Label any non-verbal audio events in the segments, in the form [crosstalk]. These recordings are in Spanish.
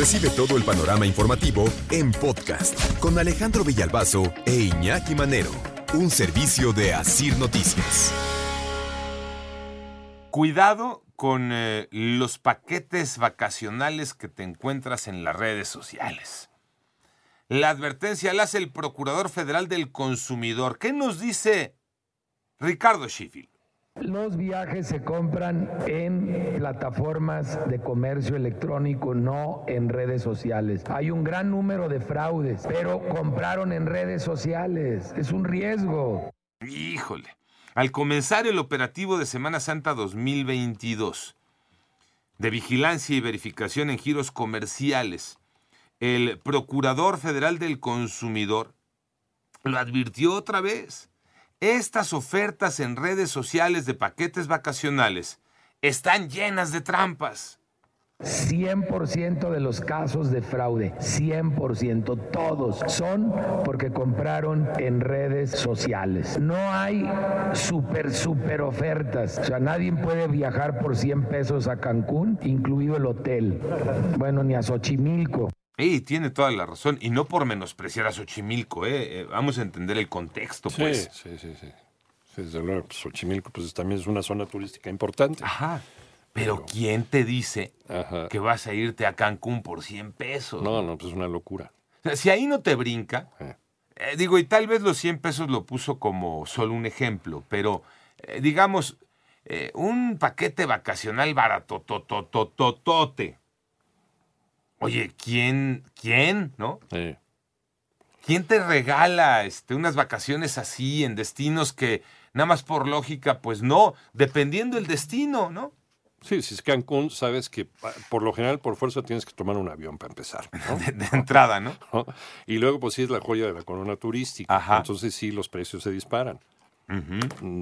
Recibe todo el panorama informativo en podcast con Alejandro Villalbazo e Iñaki Manero, un servicio de Asir Noticias. Cuidado con eh, los paquetes vacacionales que te encuentras en las redes sociales. La advertencia la hace el Procurador Federal del Consumidor. ¿Qué nos dice Ricardo Sheffield? Los viajes se compran en plataformas de comercio electrónico, no en redes sociales. Hay un gran número de fraudes, pero compraron en redes sociales. Es un riesgo. Híjole. Al comenzar el operativo de Semana Santa 2022, de vigilancia y verificación en giros comerciales, el Procurador Federal del Consumidor lo advirtió otra vez. Estas ofertas en redes sociales de paquetes vacacionales están llenas de trampas. 100% de los casos de fraude, 100%, todos son porque compraron en redes sociales. No hay super, super ofertas. O sea, nadie puede viajar por 100 pesos a Cancún, incluido el hotel. Bueno, ni a Xochimilco. Y tiene toda la razón. Y no por menospreciar a Xochimilco, ¿eh? Eh, Vamos a entender el contexto, pues. Sí, sí, sí. sí. Desde luego, pues, Xochimilco pues, también es una zona turística importante. Ajá. Pero, Pero- ¿quién te dice Ajá. que vas a irte a Cancún por 100 pesos? No, no, pues es una locura. O sea, si ahí no te brinca, Eh. eh, digo, y tal vez los 100 pesos lo puso como solo un ejemplo, pero eh, digamos, un paquete vacacional barato, totototote. Oye, ¿quién, quién, no? Eh, ¿Quién te regala este, unas vacaciones así en destinos que nada más por lógica, pues no, dependiendo el destino, ¿no? Sí, si es Cancún, sabes que por lo general, por fuerza, tienes que tomar un avión para empezar. ¿no? [laughs] De, de entrada, ¿no? [laughs] ¿no? Y luego, pues sí es la joya de la corona turística. Ajá. Entonces sí, los precios se disparan.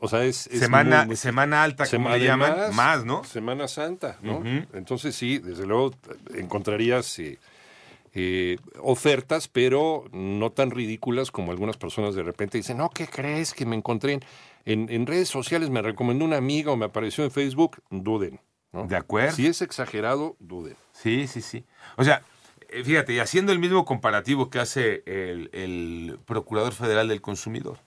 O sea, es... es Semana, muy, muy- semana alta, como le llaman, más, ¿no? Semana Santa, ¿no? Entonces sí, desde luego encontrarías eh, eh, ofertas, pero no tan ridículas como algunas personas de repente dicen, no, ¿qué crees que me encontré en, en- en redes sociales? Me recomendó una amiga o me apareció en Facebook. Duden. ¿no? De acuerdo. Si es exagerado, duden. Sí, sí, sí. O sea, eh, fíjate, y haciendo el mismo comparativo que hace el, el Procurador Federal del Consumidor,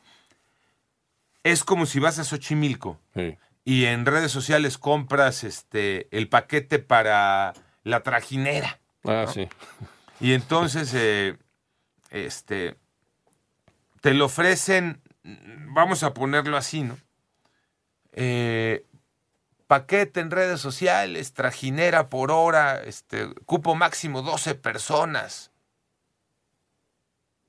es como si vas a Xochimilco Sí. y en redes sociales compras este el paquete para la trajinera. Ah, sí. Y entonces, eh, este, te lo ofrecen, vamos a ponerlo así, ¿no? Eh, paquete en redes sociales, trajinera por hora, este, cupo máximo 12 personas.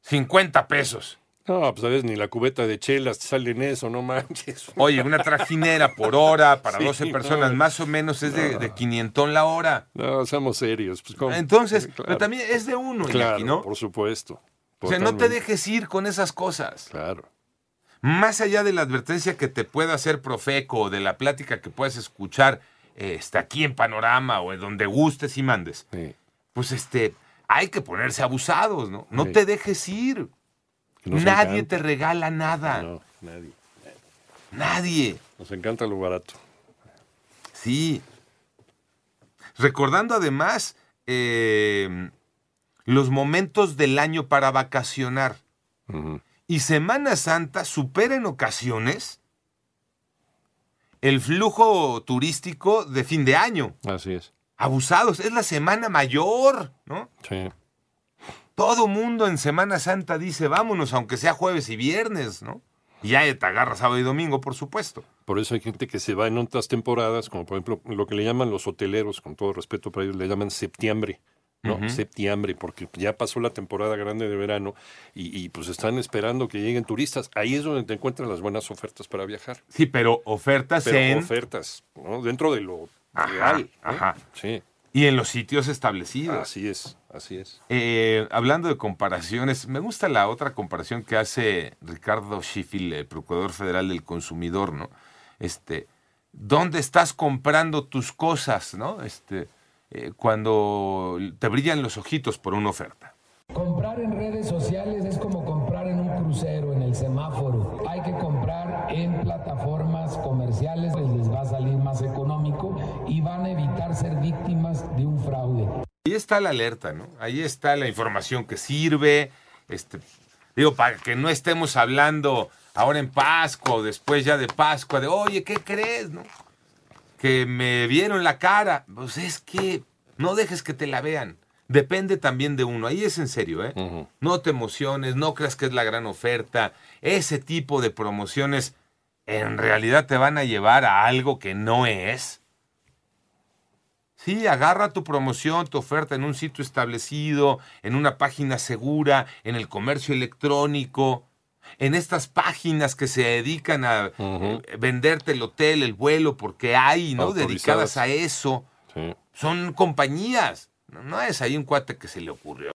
50 pesos. No, pues sabes, ni la cubeta de chelas te sale en eso, no manches. [laughs] Oye, una trajinera por hora para Sí, 12 personas, no. más o menos es de, de 500 la hora. No, seamos serios. Pues, ¿cómo? Entonces, pero también es de uno, Claro, Iñaki, ¿no? por supuesto. O sea, no te dejes ir con esas cosas. Claro. Más allá de la advertencia que te pueda hacer Profeco o de la plática que puedas escuchar este, aquí en Panorama o en donde gustes y mandes, Sí. pues este, hay que ponerse abusados, ¿no? No Sí. te dejes ir. Nos Nadie encanta. te regala nada. No, nadie. Nadie. Nos encanta lo barato. Sí. Recordando además eh, los momentos del año para vacacionar. Y Semana Santa supera en ocasiones el flujo turístico de fin de año. Así es. Abusados, es la semana mayor, ¿no? Sí. Todo mundo en Semana Santa dice, vámonos, aunque sea jueves y viernes, ¿no? Y ya te agarra sábado y domingo, por supuesto. Por eso hay gente que se va en otras temporadas, como por ejemplo lo que le llaman los hoteleros, con todo respeto para ellos, le llaman septiembre. ¿no? Septiembre, porque ya pasó la temporada grande de verano y, y, pues están esperando que lleguen turistas. Ahí es donde te encuentran las buenas ofertas para viajar. Sí, pero ofertas Pero en... ofertas, ¿no? Dentro de lo Ajá, real. ajá. Sí. Y en los sitios establecidos. Así es, así es. Eh, hablando de comparaciones, me gusta la otra comparación que hace Ricardo Schiffel, el Procurador Federal del Consumidor, ¿no? Este, ¿dónde estás comprando tus cosas, no? Este, eh, cuando te brillan los ojitos por una oferta. Comprar en redes sociales es como comprar en un crucero, en el semáforo. Hay que comprar en plataformas comerciales, les va a salir más económico y van a evitar ser víctimas de un fraude. Ahí está la alerta, ¿no? Ahí está la información que sirve. Este, digo, para que no estemos hablando ahora en Pascua o después ya de Pascua, de, oye, ¿qué crees, no? Que me vieron la cara. Pues es que no dejes que te la vean. Depende también de uno. Ahí es en serio, ¿eh? No te emociones, no creas que es la gran oferta. Ese tipo de promociones en realidad te van a llevar a algo que no es. Sí, agarra tu promoción, tu oferta en un sitio establecido, en una página segura, en el comercio electrónico, en estas páginas que se dedican a eh, venderte el hotel, el vuelo, porque hay, ¿no? Dedicadas a eso. Sí. Son compañías. No es ahí un cuate que se le ocurrió.